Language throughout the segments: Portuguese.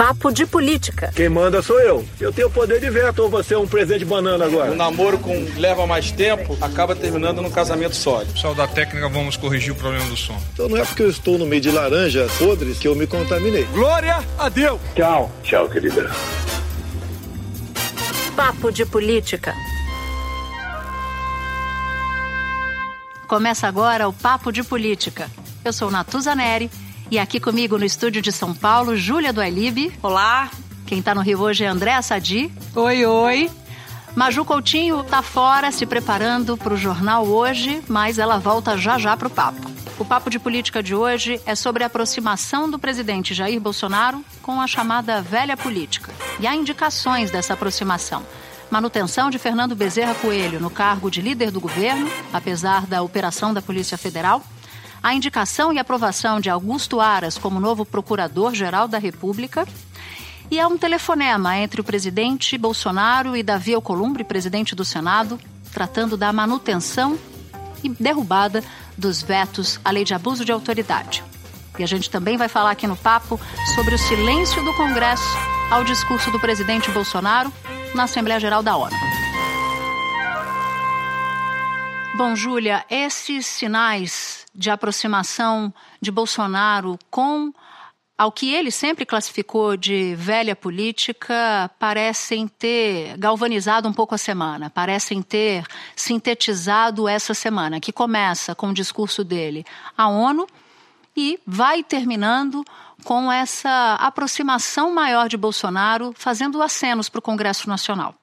Papo de Política. Quem manda sou eu. Eu tenho poder de veto ou você é um presente de banana agora? O namoro com leva mais tempo acaba terminando num casamento sólido. Pessoal da técnica, vamos corrigir o problema do som. Então não é porque eu estou no meio de laranjas podres que eu me contaminei. Glória a Deus! Tchau. Tchau, querida. Papo de Política. Começa agora o Papo de Política. Eu sou Natuza Neri e aqui comigo no estúdio de São Paulo, Júlia do Ailibe. Olá. Quem tá no Rio hoje é André Sadi. Oi, oi. Maju Coutinho tá fora se preparando para o jornal hoje, mas ela volta já já para o papo. O papo de política de hoje é sobre a aproximação do presidente Jair Bolsonaro com a chamada velha política e há indicações dessa aproximação. Manutenção de Fernando Bezerra Coelho no cargo de líder do governo, apesar da operação da Polícia Federal a indicação e aprovação de Augusto Aras como novo Procurador-Geral da República. E há um telefonema entre o presidente Bolsonaro e Davi Alcolumbre, presidente do Senado, tratando da manutenção e derrubada dos vetos à lei de abuso de autoridade. E a gente também vai falar aqui no papo sobre o silêncio do Congresso ao discurso do presidente Bolsonaro na Assembleia Geral da ONU. Bom, Júlia, esses sinais de aproximação de Bolsonaro com ao que ele sempre classificou de velha política, parecem ter galvanizado um pouco a semana, parecem ter sintetizado essa semana, que começa com o discurso dele à ONU e vai terminando com essa aproximação maior de Bolsonaro, fazendo acenos para o Congresso Nacional.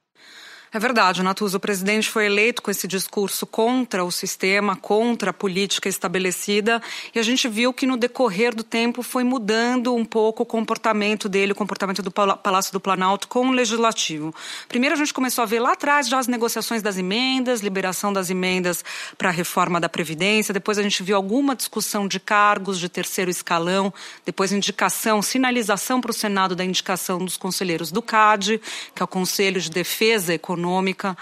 É verdade, Natuza. O presidente foi eleito com esse discurso contra o sistema, contra a política estabelecida, e a gente viu que no decorrer do tempo foi mudando um pouco o comportamento dele, o comportamento do Palácio do Planalto com o legislativo. Primeiro a gente começou a ver lá atrás já as negociações das emendas, liberação das emendas para a reforma da Previdência, depois a gente viu alguma discussão de cargos de terceiro escalão, depois indicação, sinalização para o Senado da indicação dos conselheiros do CAD, que é o Conselho de Defesa Econômica econômica.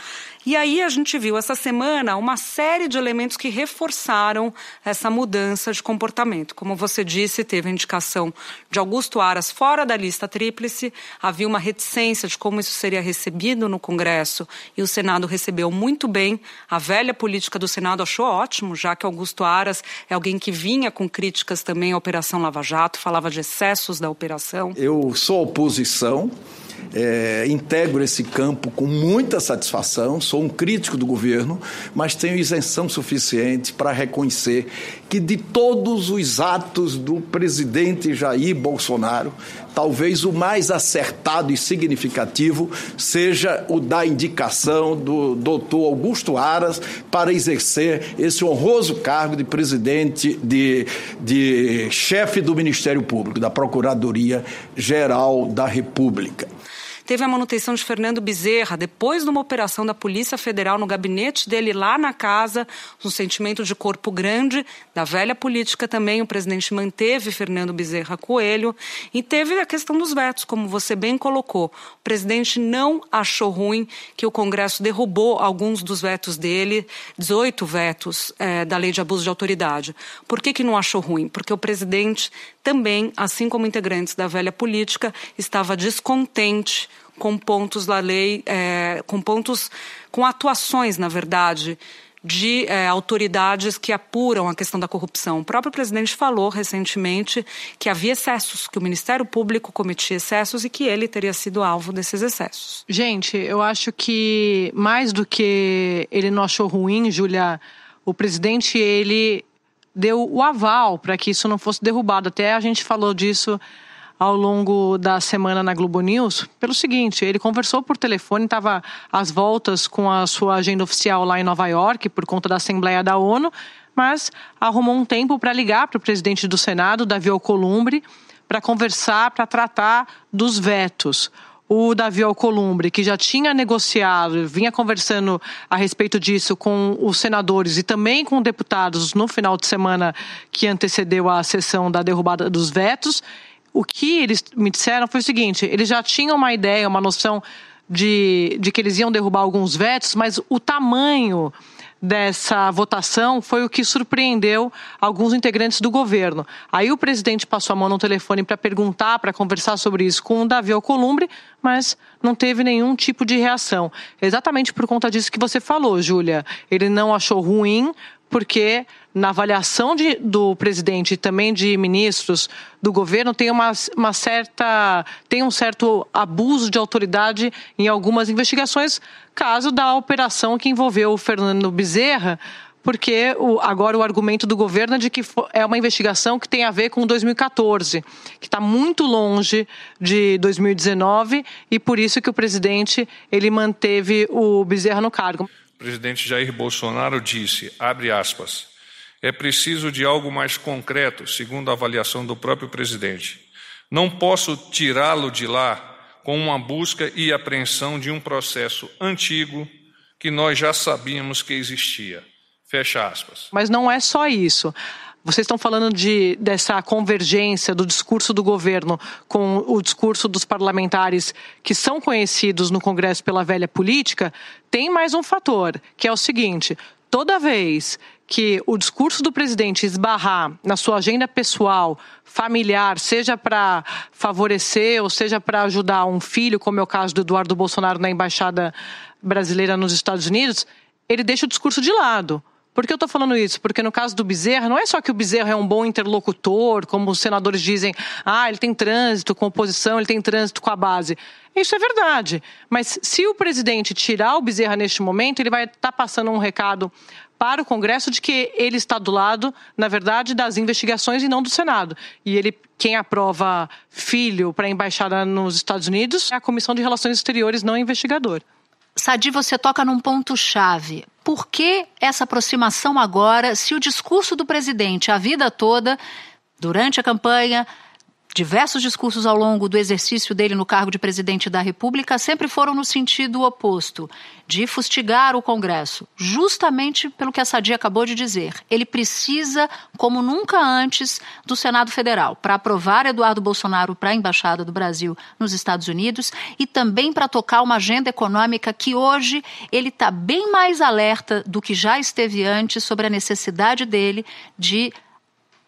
E aí a gente viu essa semana uma série de elementos que reforçaram essa mudança de comportamento. Como você disse, teve a indicação de Augusto Aras fora da lista tríplice, havia uma reticência de como isso seria recebido no Congresso e o Senado recebeu muito bem. A velha política do Senado achou ótimo, já que Augusto Aras é alguém que vinha com críticas também à Operação Lava Jato, falava de excessos da operação. Eu sou oposição é, integro esse campo com muita satisfação, sou um crítico do governo, mas tenho isenção suficiente para reconhecer que de todos os atos do presidente Jair Bolsonaro, talvez o mais acertado e significativo seja o da indicação do doutor Augusto Aras para exercer esse honroso cargo de presidente, de, de chefe do Ministério Público, da Procuradoria Geral da República. Teve a manutenção de Fernando Bezerra, depois de uma operação da Polícia Federal no gabinete dele lá na casa, um sentimento de corpo grande, da velha política também, o presidente manteve Fernando Bezerra Coelho. E teve a questão dos vetos, como você bem colocou. O presidente não achou ruim que o Congresso derrubou alguns dos vetos dele, 18 vetos é, da lei de abuso de autoridade. Por que, que não achou ruim? Porque o presidente também, assim como integrantes da velha política, estava descontente com pontos da lei, é, com pontos, com atuações, na verdade, de é, autoridades que apuram a questão da corrupção. O próprio presidente falou recentemente que havia excessos, que o Ministério Público cometia excessos e que ele teria sido alvo desses excessos. Gente, eu acho que mais do que ele não achou ruim, Júlia, o presidente ele deu o aval para que isso não fosse derrubado. Até a gente falou disso ao longo da semana na Globo News, pelo seguinte: ele conversou por telefone, estava às voltas com a sua agenda oficial lá em Nova York, por conta da Assembleia da ONU, mas arrumou um tempo para ligar para o presidente do Senado, Davi Alcolumbre, para conversar, para tratar dos vetos. O Davi Alcolumbre, que já tinha negociado, vinha conversando a respeito disso com os senadores e também com deputados no final de semana que antecedeu a sessão da derrubada dos vetos, o que eles me disseram foi o seguinte: eles já tinham uma ideia, uma noção de, de que eles iam derrubar alguns vetos, mas o tamanho dessa votação foi o que surpreendeu alguns integrantes do governo. Aí o presidente passou a mão no telefone para perguntar, para conversar sobre isso com o Davi Alcolumbre, mas não teve nenhum tipo de reação. Exatamente por conta disso que você falou, Júlia. Ele não achou ruim, porque na avaliação de, do presidente e também de ministros do governo tem uma, uma certa tem um certo abuso de autoridade em algumas investigações, caso da operação que envolveu o Fernando Bezerra, porque o, agora o argumento do governo é de que é uma investigação que tem a ver com 2014, que está muito longe de 2019 e por isso que o presidente ele manteve o Bezerra no cargo. Presidente Jair Bolsonaro disse, abre aspas, é preciso de algo mais concreto, segundo a avaliação do próprio presidente. Não posso tirá-lo de lá com uma busca e apreensão de um processo antigo que nós já sabíamos que existia. Fecha aspas. Mas não é só isso. Vocês estão falando de, dessa convergência do discurso do governo com o discurso dos parlamentares que são conhecidos no Congresso pela velha política. Tem mais um fator, que é o seguinte: toda vez que o discurso do presidente esbarrar na sua agenda pessoal, familiar, seja para favorecer ou seja para ajudar um filho, como é o caso do Eduardo Bolsonaro na embaixada brasileira nos Estados Unidos, ele deixa o discurso de lado. Por que eu estou falando isso? Porque no caso do Bezerra, não é só que o Bezerra é um bom interlocutor, como os senadores dizem, ah, ele tem trânsito com a oposição, ele tem trânsito com a base. Isso é verdade. Mas se o presidente tirar o Bezerra neste momento, ele vai estar tá passando um recado para o Congresso de que ele está do lado, na verdade, das investigações e não do Senado. E ele, quem aprova filho para a embaixada nos Estados Unidos é a Comissão de Relações Exteriores, não investigador. Sadi, você toca num ponto-chave. Por que essa aproximação agora, se o discurso do presidente a vida toda, durante a campanha, Diversos discursos ao longo do exercício dele no cargo de presidente da República sempre foram no sentido oposto, de fustigar o Congresso, justamente pelo que a Sadia acabou de dizer. Ele precisa, como nunca antes, do Senado Federal para aprovar Eduardo Bolsonaro para a Embaixada do Brasil nos Estados Unidos e também para tocar uma agenda econômica que hoje ele está bem mais alerta do que já esteve antes sobre a necessidade dele de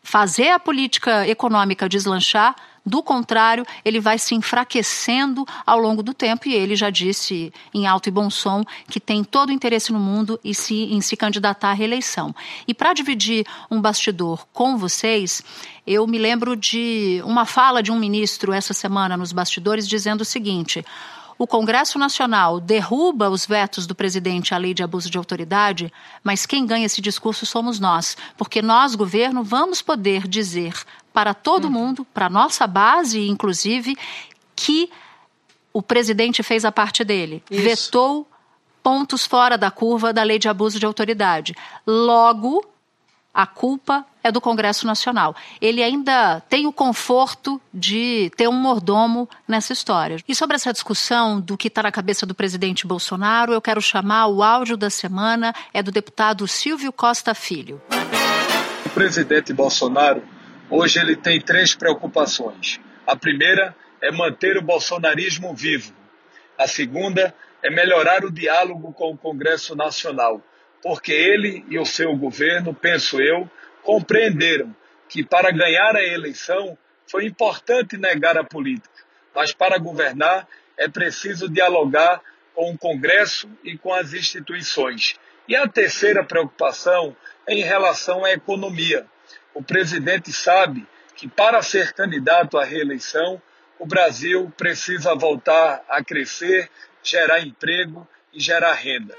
fazer a política econômica deslanchar, do contrário, ele vai se enfraquecendo ao longo do tempo e ele já disse em alto e bom som que tem todo o interesse no mundo e se, em se candidatar à reeleição. E para dividir um bastidor com vocês, eu me lembro de uma fala de um ministro essa semana nos bastidores dizendo o seguinte: o Congresso Nacional derruba os vetos do presidente à lei de abuso de autoridade, mas quem ganha esse discurso somos nós, porque nós, governo, vamos poder dizer para todo uhum. mundo, para nossa base, inclusive, que o presidente fez a parte dele, Isso. vetou pontos fora da curva da lei de abuso de autoridade. Logo, a culpa é do Congresso Nacional. Ele ainda tem o conforto de ter um mordomo nessa história. E sobre essa discussão do que está na cabeça do presidente Bolsonaro, eu quero chamar o áudio da semana, é do deputado Silvio Costa Filho. O presidente Bolsonaro, hoje ele tem três preocupações. A primeira é manter o bolsonarismo vivo. A segunda é melhorar o diálogo com o Congresso Nacional porque ele e o seu governo, penso eu, compreenderam que para ganhar a eleição foi importante negar a política, mas para governar é preciso dialogar com o Congresso e com as instituições. E a terceira preocupação é em relação à economia. O presidente sabe que para ser candidato à reeleição, o Brasil precisa voltar a crescer, gerar emprego e gerar renda.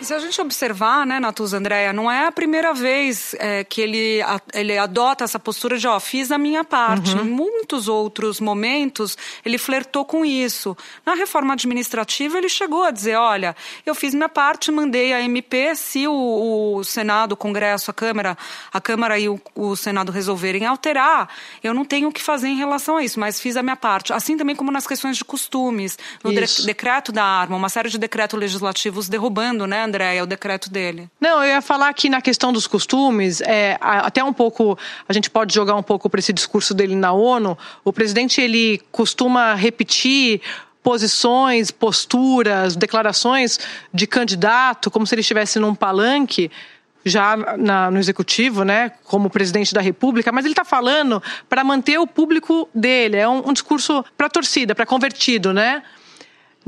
Se a gente observar, né, Natuza Andréia, não é a primeira vez é, que ele, a, ele adota essa postura de, ó, fiz a minha parte. Uhum. Em muitos outros momentos, ele flertou com isso. Na reforma administrativa, ele chegou a dizer, olha, eu fiz minha parte, mandei a MP, se o, o Senado, o Congresso, a Câmara, a Câmara e o, o, Senado resolverem alterar, eu não tenho o que fazer em relação a isso, mas fiz a minha parte. Assim também como nas questões de costumes, no de, decreto da arma, uma série de decretos legislativos derrubando, né, André, é o decreto dele. Não, eu ia falar que na questão dos costumes, é, até um pouco, a gente pode jogar um pouco para esse discurso dele na ONU. O presidente ele costuma repetir posições, posturas, declarações de candidato, como se ele estivesse num palanque já na, no executivo, né, como presidente da República, mas ele está falando para manter o público dele. É um, um discurso para torcida, para convertido, né?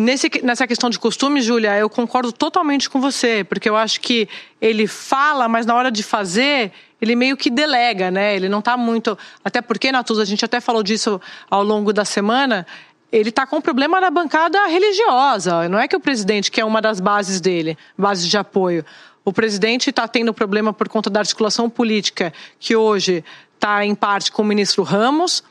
Nesse, nessa questão de costume, Júlia, eu concordo totalmente com você, porque eu acho que ele fala, mas na hora de fazer, ele meio que delega, né? Ele não está muito. Até porque, Natuza, a gente até falou disso ao longo da semana. Ele está com um problema na bancada religiosa. Não é que o presidente, que é uma das bases dele, bases de apoio. O presidente está tendo problema por conta da articulação política, que hoje está em parte com o ministro Ramos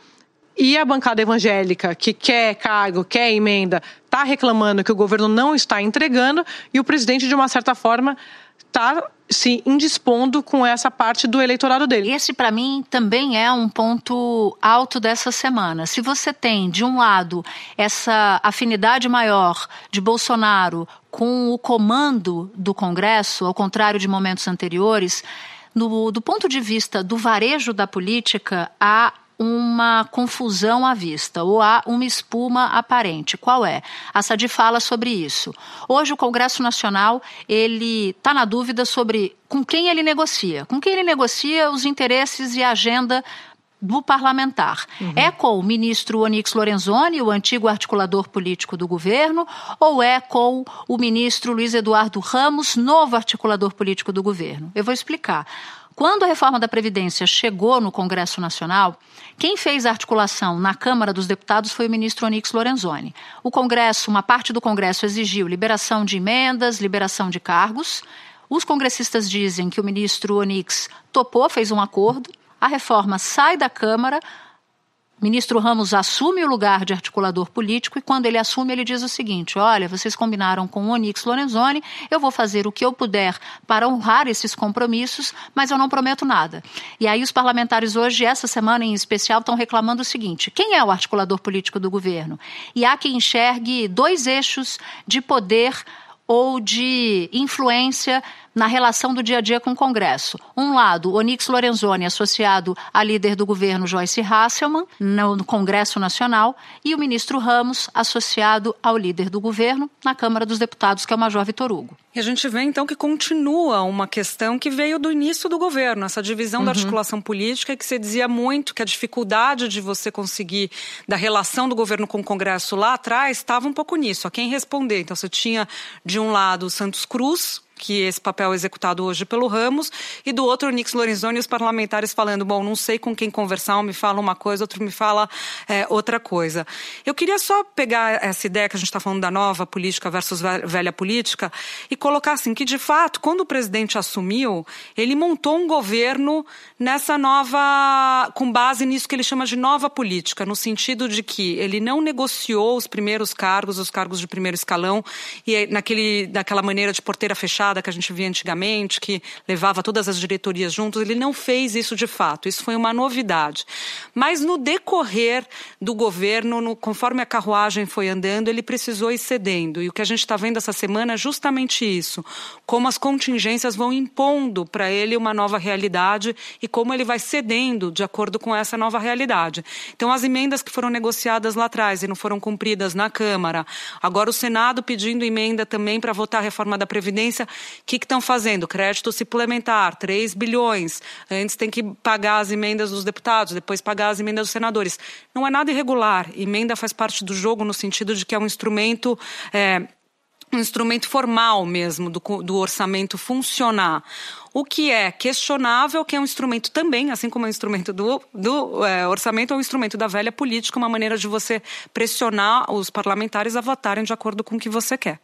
e a bancada evangélica, que quer cargo, quer emenda, está reclamando que o governo não está entregando, e o presidente, de uma certa forma, está se indispondo com essa parte do eleitorado dele. Esse, para mim, também é um ponto alto dessa semana. Se você tem, de um lado, essa afinidade maior de Bolsonaro com o comando do Congresso, ao contrário de momentos anteriores, no, do ponto de vista do varejo da política, há uma confusão à vista ou há uma espuma aparente. Qual é? A Sadi fala sobre isso. Hoje o Congresso Nacional ele está na dúvida sobre com quem ele negocia, com quem ele negocia os interesses e a agenda do parlamentar. Uhum. É com o ministro Onyx Lorenzoni, o antigo articulador político do governo, ou é com o ministro Luiz Eduardo Ramos, novo articulador político do governo? Eu vou explicar. Quando a reforma da Previdência chegou no Congresso Nacional, quem fez a articulação na Câmara dos Deputados foi o ministro Onyx Lorenzoni. O Congresso, uma parte do Congresso exigiu liberação de emendas, liberação de cargos. Os congressistas dizem que o ministro Onyx topou, fez um acordo. A reforma sai da Câmara, ministro Ramos assume o lugar de articulador político e quando ele assume ele diz o seguinte: olha, vocês combinaram com o Onyx Lorenzoni, eu vou fazer o que eu puder para honrar esses compromissos, mas eu não prometo nada. E aí os parlamentares hoje, essa semana em especial, estão reclamando o seguinte: quem é o articulador político do governo? E há quem enxergue dois eixos de poder ou de influência na relação do dia a dia com o Congresso. Um lado, Onyx Lorenzoni, associado à líder do governo Joyce Hasselman, no Congresso Nacional, e o ministro Ramos, associado ao líder do governo na Câmara dos Deputados, que é o Major Vitor Hugo. E a gente vê então que continua uma questão que veio do início do governo, essa divisão uhum. da articulação política, que se dizia muito que a dificuldade de você conseguir da relação do governo com o Congresso lá atrás estava um pouco nisso, a quem responder. Então você tinha de um lado o Santos Cruz, que esse papel é executado hoje pelo Ramos, e do outro, o Nix Lorenzoni os parlamentares falando: bom, não sei com quem conversar, um me fala uma coisa, outro me fala é, outra coisa. Eu queria só pegar essa ideia que a gente está falando da nova política versus velha política e colocar assim: que de fato, quando o presidente assumiu, ele montou um governo nessa nova. com base nisso que ele chama de nova política, no sentido de que ele não negociou os primeiros cargos, os cargos de primeiro escalão, e naquele, naquela maneira de porteira fechada que a gente via antigamente, que levava todas as diretorias juntos, ele não fez isso de fato. Isso foi uma novidade. Mas no decorrer do governo, no, conforme a carruagem foi andando, ele precisou ir cedendo. E o que a gente está vendo essa semana é justamente isso: como as contingências vão impondo para ele uma nova realidade e como ele vai cedendo de acordo com essa nova realidade. Então, as emendas que foram negociadas lá atrás e não foram cumpridas na Câmara, agora o Senado pedindo emenda também para votar a reforma da Previdência, o que estão fazendo? Crédito suplementar, 3 bilhões. Antes tem que pagar as emendas dos deputados, depois pagar as emendas dos senadores. Não é nada irregular. Emenda faz parte do jogo no sentido de que é um instrumento. É, um instrumento formal mesmo do, do, orçamento funcionar. O que é questionável, que é um instrumento também, assim como é um instrumento do, do é, orçamento, é um instrumento da velha política, uma maneira de você pressionar os parlamentares a votarem de acordo com o que você quer.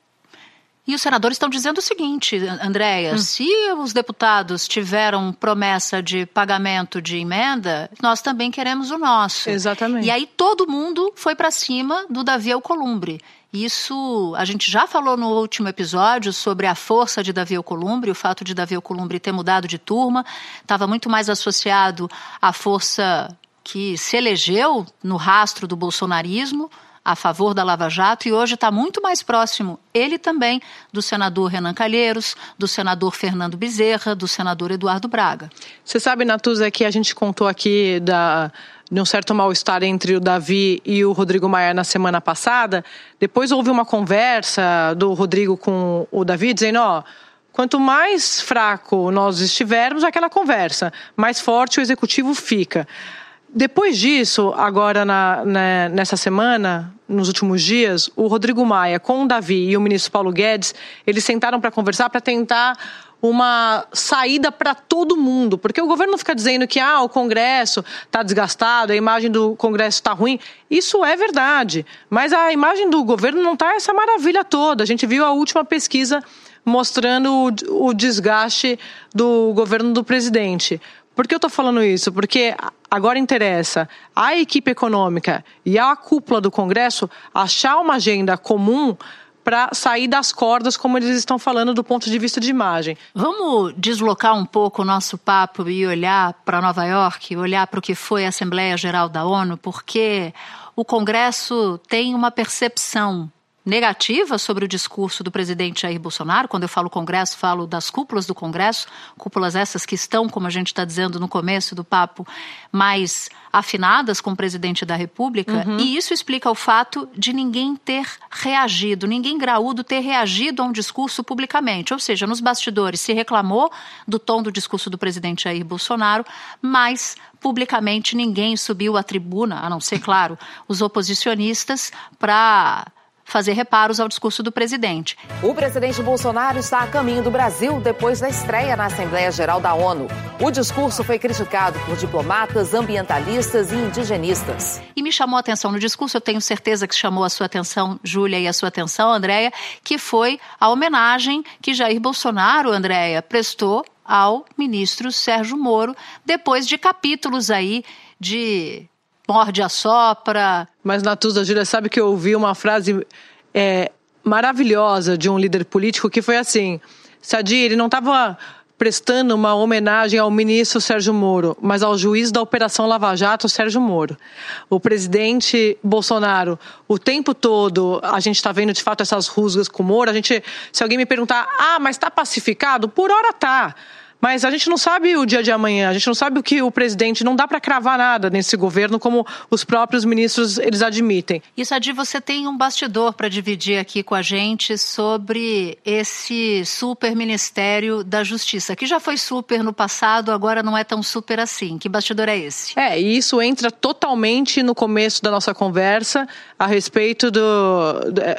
E os senadores estão dizendo o seguinte, Andréia, hum. se os deputados tiveram promessa de pagamento de emenda, nós também queremos o nosso. Exatamente. E aí todo mundo foi para cima do Davi Alcolumbre. Isso a gente já falou no último episódio sobre a força de Davi Alcolumbre, o fato de Davi Alcolumbre ter mudado de turma, estava muito mais associado à força que se elegeu no rastro do bolsonarismo a favor da Lava Jato e hoje está muito mais próximo, ele também, do senador Renan Calheiros, do senador Fernando Bezerra, do senador Eduardo Braga. Você sabe, Natuza, que a gente contou aqui da de um certo mal-estar entre o Davi e o Rodrigo Maia na semana passada. Depois houve uma conversa do Rodrigo com o Davi dizendo: ó. Quanto mais fraco nós estivermos, aquela conversa, mais forte o executivo fica. Depois disso, agora na, na, nessa semana, nos últimos dias, o Rodrigo Maia com o Davi e o ministro Paulo Guedes, eles sentaram para conversar para tentar uma saída para todo mundo, porque o governo fica dizendo que ah, o Congresso está desgastado, a imagem do Congresso está ruim. Isso é verdade, mas a imagem do governo não está essa maravilha toda. A gente viu a última pesquisa mostrando o, o desgaste do governo do presidente. Por que eu estou falando isso? Porque agora interessa à equipe econômica e à cúpula do Congresso achar uma agenda comum para sair das cordas, como eles estão falando, do ponto de vista de imagem. Vamos deslocar um pouco o nosso papo e olhar para Nova York, olhar para o que foi a Assembleia Geral da ONU, porque o Congresso tem uma percepção negativa sobre o discurso do presidente Jair Bolsonaro. Quando eu falo Congresso, falo das cúpulas do Congresso, cúpulas essas que estão, como a gente está dizendo no começo do papo, mais afinadas com o presidente da República. Uhum. E isso explica o fato de ninguém ter reagido, ninguém graúdo ter reagido a um discurso publicamente. Ou seja, nos bastidores se reclamou do tom do discurso do presidente Jair Bolsonaro, mas publicamente ninguém subiu à tribuna, a não ser, claro, os oposicionistas, para fazer reparos ao discurso do presidente. O presidente Bolsonaro está a caminho do Brasil depois da estreia na Assembleia Geral da ONU. O discurso foi criticado por diplomatas, ambientalistas e indigenistas. E me chamou a atenção no discurso, eu tenho certeza que chamou a sua atenção, Júlia, e a sua atenção, Andréia, que foi a homenagem que Jair Bolsonaro, Andréia, prestou ao ministro Sérgio Moro, depois de capítulos aí de morde a sopra. Mas, Natuza, Júlia, sabe que eu ouvi uma frase é, maravilhosa de um líder político que foi assim: Sadi, ele não estava prestando uma homenagem ao ministro Sérgio Moro, mas ao juiz da Operação Lava Jato, Sérgio Moro. O presidente Bolsonaro, o tempo todo, a gente está vendo de fato essas rusgas com o Moro. A gente, se alguém me perguntar, ah, mas está pacificado? Por hora tá. Mas a gente não sabe o dia de amanhã, a gente não sabe o que o presidente, não dá para cravar nada nesse governo, como os próprios ministros eles admitem. E Sadi, você tem um bastidor para dividir aqui com a gente sobre esse super ministério da Justiça, que já foi super no passado, agora não é tão super assim. Que bastidor é esse? É, e isso entra totalmente no começo da nossa conversa a respeito do,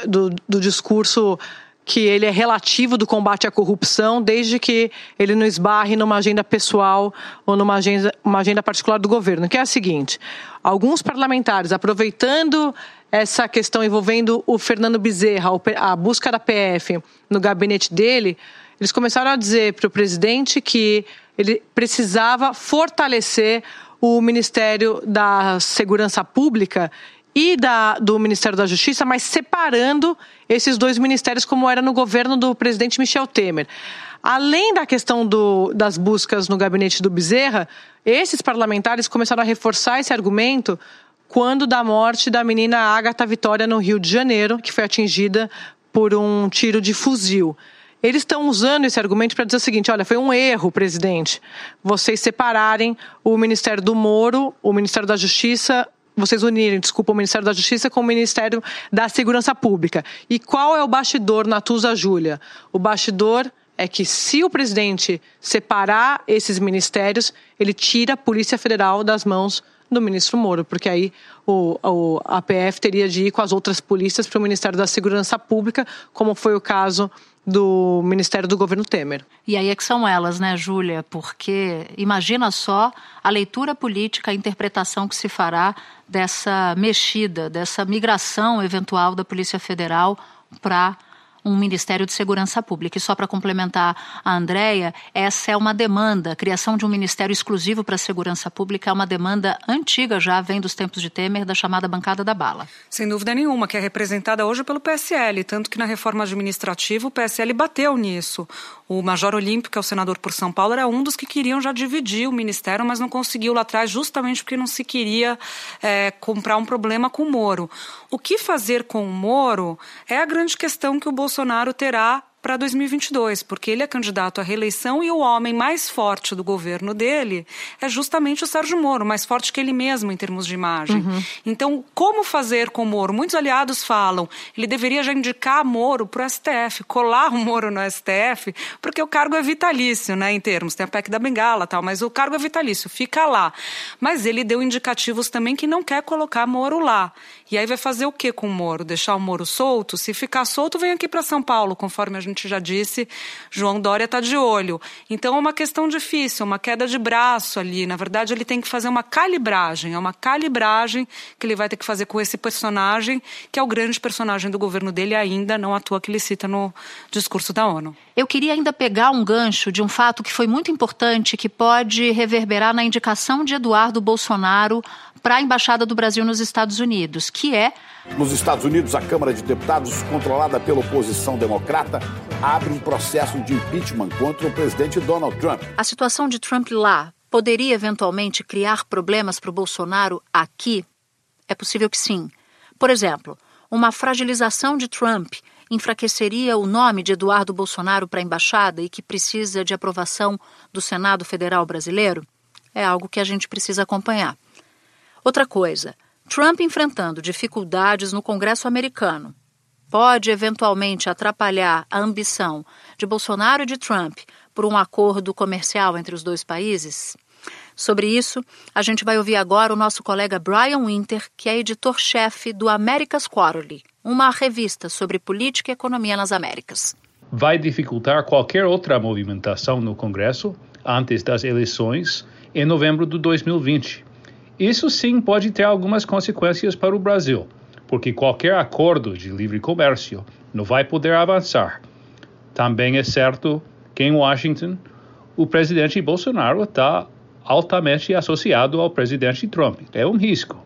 do, do discurso que ele é relativo do combate à corrupção, desde que ele não esbarre numa agenda pessoal ou numa agenda, uma agenda particular do governo, que é a seguinte: alguns parlamentares, aproveitando essa questão envolvendo o Fernando Bezerra, a busca da PF no gabinete dele, eles começaram a dizer para o presidente que ele precisava fortalecer o Ministério da Segurança Pública e da, do Ministério da Justiça, mas separando esses dois ministérios, como era no governo do presidente Michel Temer. Além da questão do, das buscas no gabinete do Bezerra, esses parlamentares começaram a reforçar esse argumento quando da morte da menina Agatha Vitória no Rio de Janeiro, que foi atingida por um tiro de fuzil. Eles estão usando esse argumento para dizer o seguinte: olha, foi um erro, presidente, vocês separarem o Ministério do Moro, o Ministério da Justiça vocês unirem, desculpa, o Ministério da Justiça com o Ministério da Segurança Pública. E qual é o bastidor, Natuza Júlia? O bastidor é que se o presidente separar esses ministérios, ele tira a Polícia Federal das mãos do ministro Moro, porque aí o, o, a PF teria de ir com as outras polícias para o Ministério da Segurança Pública, como foi o caso do Ministério do Governo Temer. E aí é que são elas, né, Júlia? Porque imagina só a leitura política, a interpretação que se fará dessa mexida, dessa migração eventual da Polícia Federal para um Ministério de Segurança Pública. E só para complementar a Andréia, essa é uma demanda, a criação de um Ministério exclusivo para a Segurança Pública é uma demanda antiga já, vem dos tempos de Temer, da chamada bancada da bala. Sem dúvida nenhuma, que é representada hoje pelo PSL, tanto que na reforma administrativa o PSL bateu nisso. O Major Olímpio, que é o senador por São Paulo, era um dos que queriam já dividir o ministério, mas não conseguiu lá atrás, justamente porque não se queria é, comprar um problema com o Moro. O que fazer com o Moro é a grande questão que o Bolsonaro terá para 2022, porque ele é candidato à reeleição e o homem mais forte do governo dele é justamente o Sérgio Moro, mais forte que ele mesmo em termos de imagem. Uhum. Então, como fazer com o Moro? Muitos aliados falam, ele deveria já indicar Moro para o STF, colar o Moro no STF, porque o cargo é vitalício, né, em termos, tem a PEC da Bengala tal, mas o cargo é vitalício, fica lá. Mas ele deu indicativos também que não quer colocar Moro lá. E aí vai fazer o que com o Moro? Deixar o Moro solto? Se ficar solto, vem aqui para São Paulo, conforme a gente já disse, João Dória está de olho. Então é uma questão difícil, uma queda de braço ali. Na verdade, ele tem que fazer uma calibragem, é uma calibragem que ele vai ter que fazer com esse personagem, que é o grande personagem do governo dele ainda, não à toa que ele cita no discurso da ONU. Eu queria ainda pegar um gancho de um fato que foi muito importante, que pode reverberar na indicação de Eduardo Bolsonaro para a Embaixada do Brasil nos Estados Unidos, que é. Nos Estados Unidos, a Câmara de Deputados, controlada pela oposição democrata, abre um processo de impeachment contra o presidente Donald Trump. A situação de Trump lá poderia eventualmente criar problemas para o Bolsonaro aqui? É possível que sim. Por exemplo, uma fragilização de Trump enfraqueceria o nome de Eduardo Bolsonaro para a embaixada e que precisa de aprovação do Senado Federal brasileiro? É algo que a gente precisa acompanhar. Outra coisa, Trump enfrentando dificuldades no Congresso americano pode eventualmente atrapalhar a ambição de Bolsonaro e de Trump por um acordo comercial entre os dois países? Sobre isso, a gente vai ouvir agora o nosso colega Brian Winter, que é editor-chefe do America's Quarterly, uma revista sobre política e economia nas Américas. Vai dificultar qualquer outra movimentação no Congresso antes das eleições em novembro de 2020 isso sim pode ter algumas consequências para o Brasil, porque qualquer acordo de livre comércio não vai poder avançar. Também é certo que em Washington o presidente Bolsonaro está altamente associado ao presidente Trump. É um risco,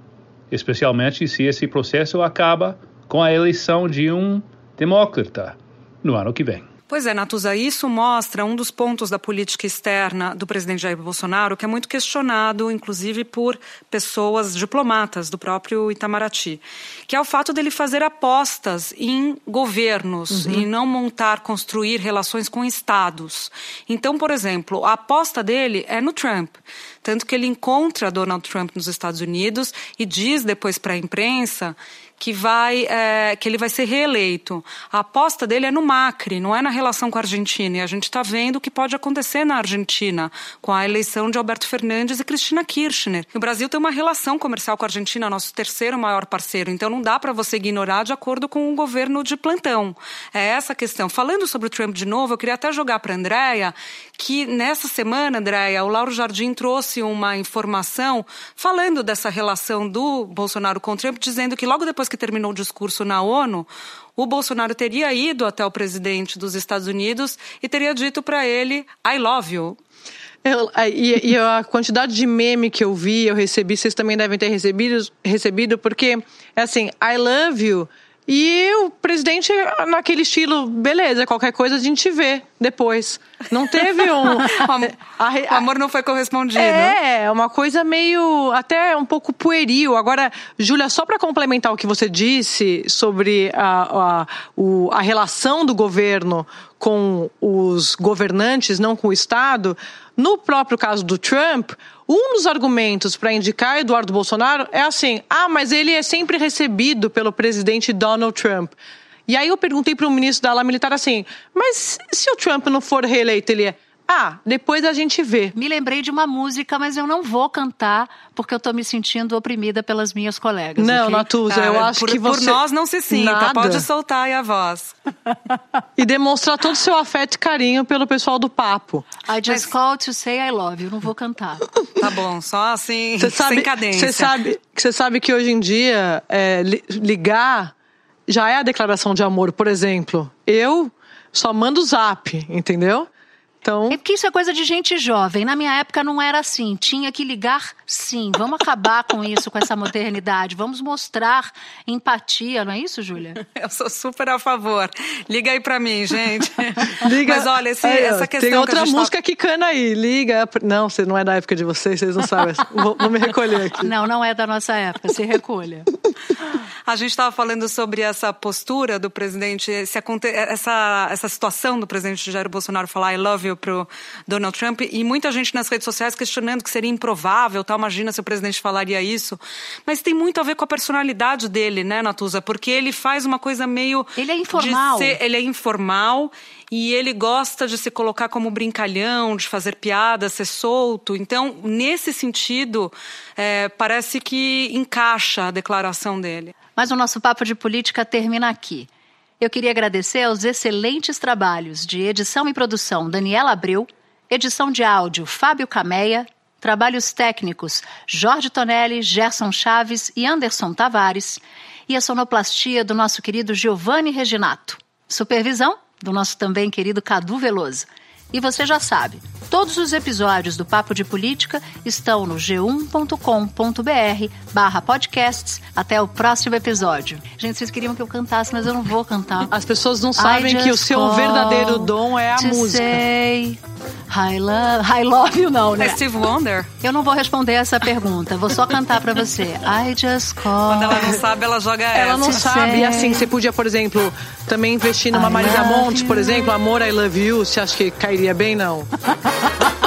especialmente se esse processo acaba com a eleição de um demócrata no ano que vem. Pois é, Natuza, isso mostra um dos pontos da política externa do presidente Jair Bolsonaro, que é muito questionado, inclusive por pessoas diplomatas do próprio Itamaraty, que é o fato dele fazer apostas em governos uhum. e não montar, construir relações com estados. Então, por exemplo, a aposta dele é no Trump. Tanto que ele encontra Donald Trump nos Estados Unidos e diz depois para a imprensa que vai é, que ele vai ser reeleito. A aposta dele é no Macri, não é na relação com a Argentina. E a gente está vendo o que pode acontecer na Argentina com a eleição de Alberto Fernandes e Cristina Kirchner. O Brasil tem uma relação comercial com a Argentina, nosso terceiro maior parceiro. Então não dá para você ignorar de acordo com o governo de plantão. É essa a questão. Falando sobre o Trump de novo, eu queria até jogar para Andréia que nessa semana, Andréia, o Lauro Jardim trouxe uma informação falando dessa relação do Bolsonaro com o Trump, dizendo que logo depois que terminou o discurso na ONU, o Bolsonaro teria ido até o presidente dos Estados Unidos e teria dito para ele: I love you. Eu, e, e, a quantidade de meme que eu vi, eu recebi, vocês também devem ter recebido, recebido porque é assim, I love you e o presidente, naquele estilo, beleza, qualquer coisa a gente vê depois. Não teve um. o amor não foi correspondido. É, uma coisa meio. até um pouco pueril. Agora, Júlia, só para complementar o que você disse sobre a, a, o, a relação do governo com os governantes, não com o Estado, no próprio caso do Trump, um dos argumentos para indicar Eduardo Bolsonaro é assim: ah, mas ele é sempre recebido pelo presidente Donald Trump. E aí eu perguntei para o ministro da ala militar assim: mas se o Trump não for reeleito, ele é. Ah, depois a gente vê. Me lembrei de uma música, mas eu não vou cantar porque eu estou me sentindo oprimida pelas minhas colegas. Não, okay? Natuza, eu acho por, que você... Por nós não se sinta, Nada. pode soltar aí a voz. e demonstrar todo o seu afeto e carinho pelo pessoal do papo. I just mas... call to say I love you, não vou cantar. tá bom, só assim, cê sabe, sem cadência. Você sabe, sabe que hoje em dia, é, ligar já é a declaração de amor. Por exemplo, eu só mando zap, entendeu? Então... É porque isso é coisa de gente jovem. Na minha época não era assim. Tinha que ligar sim. Vamos acabar com isso, com essa modernidade. Vamos mostrar empatia, não é isso, Júlia? Eu sou super a favor. Liga aí pra mim, gente. Liga. Mas olha, esse, aí, essa questão. Tem outra que música tá... que cana aí. Liga. Não, você não é da época de vocês, vocês não sabem. vou, vou me recolher aqui. Não, não é da nossa época. Se recolha. A gente estava falando sobre essa postura do presidente, essa, essa situação do presidente Jair Bolsonaro falar I love you pro Donald Trump e muita gente nas redes sociais questionando que seria improvável, tal, imagina se o presidente falaria isso. Mas tem muito a ver com a personalidade dele, né, Natuza? Porque ele faz uma coisa meio. Ele é informal. Ser, ele é informal e ele gosta de se colocar como brincalhão, de fazer piadas, ser solto. Então, nesse sentido, é, parece que encaixa a declaração dele. Mas o nosso papo de política termina aqui. Eu queria agradecer aos excelentes trabalhos de edição e produção Daniela Abreu, edição de áudio Fábio Cameia, trabalhos técnicos Jorge Tonelli, Gerson Chaves e Anderson Tavares, e a sonoplastia do nosso querido Giovanni Reginato. Supervisão do nosso também querido Cadu Veloso. E você já sabe, todos os episódios do Papo de Política estão no g1.com.br barra podcasts. Até o próximo episódio. Gente, vocês queriam que eu cantasse, mas eu não vou cantar. As pessoas não sabem que o seu verdadeiro dom é a música. Say, I love, I love you não, né? É Steve Wonder? Eu não vou responder essa pergunta. Vou só cantar pra você. I just call. Quando ela não sabe, ela joga Ela essa. não sabe, assim, você podia, por exemplo, também investir numa I Marisa Monte, por exemplo, Amor, I Love You, você acha que cairia bem? Não. ha ha